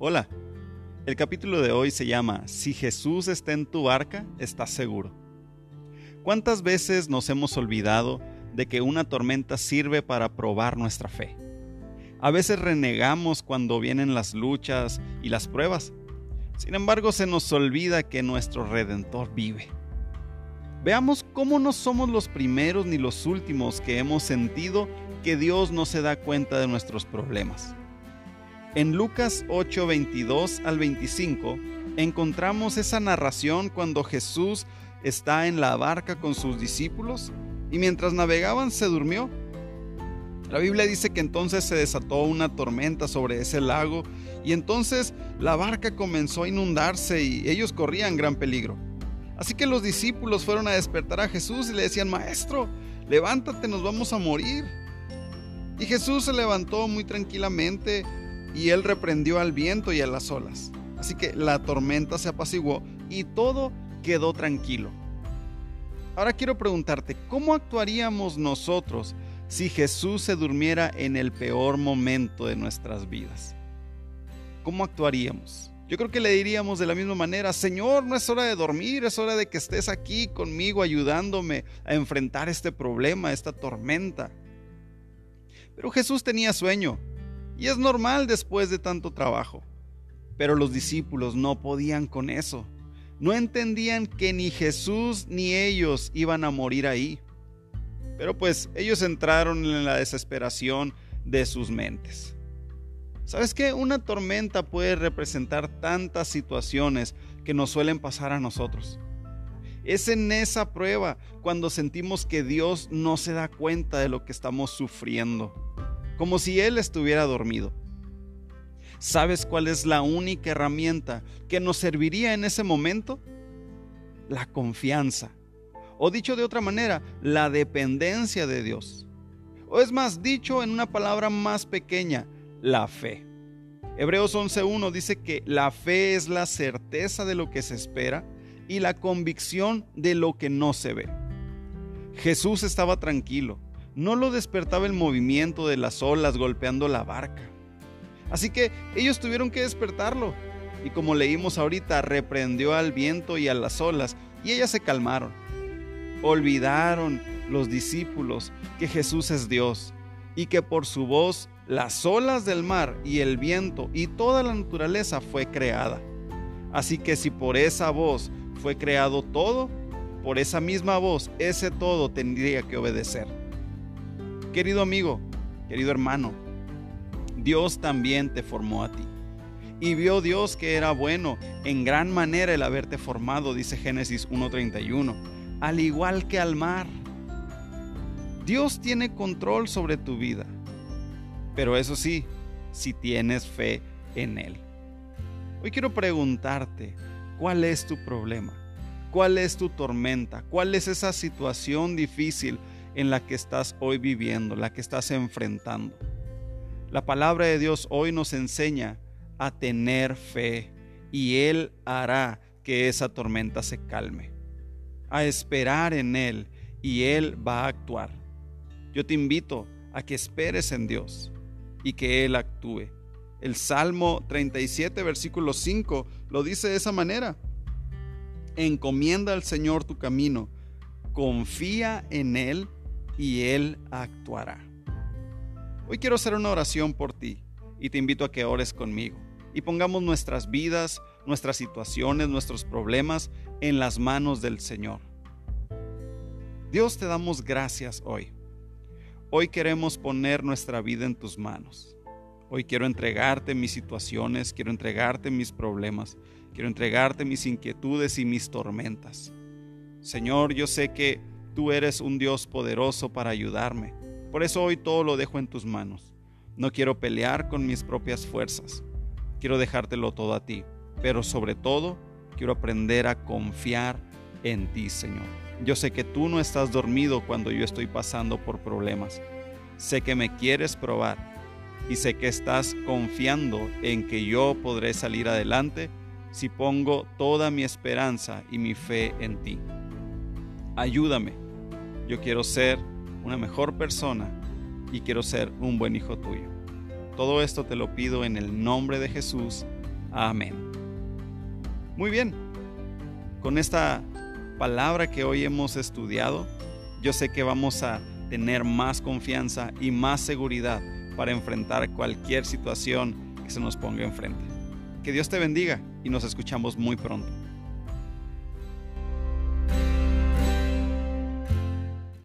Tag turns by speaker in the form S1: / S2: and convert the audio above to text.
S1: Hola, el capítulo de hoy se llama Si Jesús está en tu barca, estás seguro. ¿Cuántas veces nos hemos olvidado de que una tormenta sirve para probar nuestra fe? A veces renegamos cuando vienen las luchas y las pruebas. Sin embargo, se nos olvida que nuestro Redentor vive. Veamos cómo no somos los primeros ni los últimos que hemos sentido que Dios no se da cuenta de nuestros problemas. En Lucas 8, 22 al 25 encontramos esa narración cuando Jesús está en la barca con sus discípulos y mientras navegaban se durmió. La Biblia dice que entonces se desató una tormenta sobre ese lago y entonces la barca comenzó a inundarse y ellos corrían gran peligro. Así que los discípulos fueron a despertar a Jesús y le decían, Maestro, levántate, nos vamos a morir. Y Jesús se levantó muy tranquilamente y él reprendió al viento y a las olas. Así que la tormenta se apaciguó y todo quedó tranquilo. Ahora quiero preguntarte, ¿cómo actuaríamos nosotros si Jesús se durmiera en el peor momento de nuestras vidas? ¿Cómo actuaríamos? Yo creo que le diríamos de la misma manera, Señor, no es hora de dormir, es hora de que estés aquí conmigo ayudándome a enfrentar este problema, esta tormenta. Pero Jesús tenía sueño y es normal después de tanto trabajo. Pero los discípulos no podían con eso. No entendían que ni Jesús ni ellos iban a morir ahí. Pero pues ellos entraron en la desesperación de sus mentes. ¿Sabes qué? Una tormenta puede representar tantas situaciones que nos suelen pasar a nosotros. Es en esa prueba cuando sentimos que Dios no se da cuenta de lo que estamos sufriendo como si él estuviera dormido. ¿Sabes cuál es la única herramienta que nos serviría en ese momento? La confianza. O dicho de otra manera, la dependencia de Dios. O es más, dicho en una palabra más pequeña, la fe. Hebreos 11.1 dice que la fe es la certeza de lo que se espera y la convicción de lo que no se ve. Jesús estaba tranquilo no lo despertaba el movimiento de las olas golpeando la barca. Así que ellos tuvieron que despertarlo. Y como leímos ahorita, reprendió al viento y a las olas, y ellas se calmaron. Olvidaron los discípulos que Jesús es Dios y que por su voz las olas del mar y el viento y toda la naturaleza fue creada. Así que si por esa voz fue creado todo, por esa misma voz ese todo tendría que obedecer. Querido amigo, querido hermano, Dios también te formó a ti. Y vio Dios que era bueno en gran manera el haberte formado, dice Génesis 1.31, al igual que al mar. Dios tiene control sobre tu vida, pero eso sí, si tienes fe en Él. Hoy quiero preguntarte, ¿cuál es tu problema? ¿Cuál es tu tormenta? ¿Cuál es esa situación difícil en la que estás hoy viviendo, la que estás enfrentando. La palabra de Dios hoy nos enseña a tener fe y Él hará que esa tormenta se calme, a esperar en Él y Él va a actuar. Yo te invito a que esperes en Dios y que Él actúe. El Salmo 37, versículo 5 lo dice de esa manera. Encomienda al Señor tu camino, confía en Él y Él actuará. Hoy quiero hacer una oración por ti y te invito a que ores conmigo y pongamos nuestras vidas, nuestras situaciones, nuestros problemas en las manos del Señor. Dios te damos gracias hoy. Hoy queremos poner nuestra vida en tus manos. Hoy quiero entregarte mis situaciones, quiero entregarte mis problemas, quiero entregarte mis inquietudes y mis tormentas. Señor, yo sé que Tú eres un Dios poderoso para ayudarme. Por eso hoy todo lo dejo en tus manos. No quiero pelear con mis propias fuerzas. Quiero dejártelo todo a ti. Pero sobre todo, quiero aprender a confiar en ti, Señor. Yo sé que tú no estás dormido cuando yo estoy pasando por problemas. Sé que me quieres probar y sé que estás confiando en que yo podré salir adelante si pongo toda mi esperanza y mi fe en ti. Ayúdame yo quiero ser una mejor persona y quiero ser un buen hijo tuyo. Todo esto te lo pido en el nombre de Jesús. Amén. Muy bien, con esta palabra que hoy hemos estudiado, yo sé que vamos a tener más confianza y más seguridad para enfrentar cualquier situación que se nos ponga enfrente. Que Dios te bendiga y nos escuchamos muy pronto.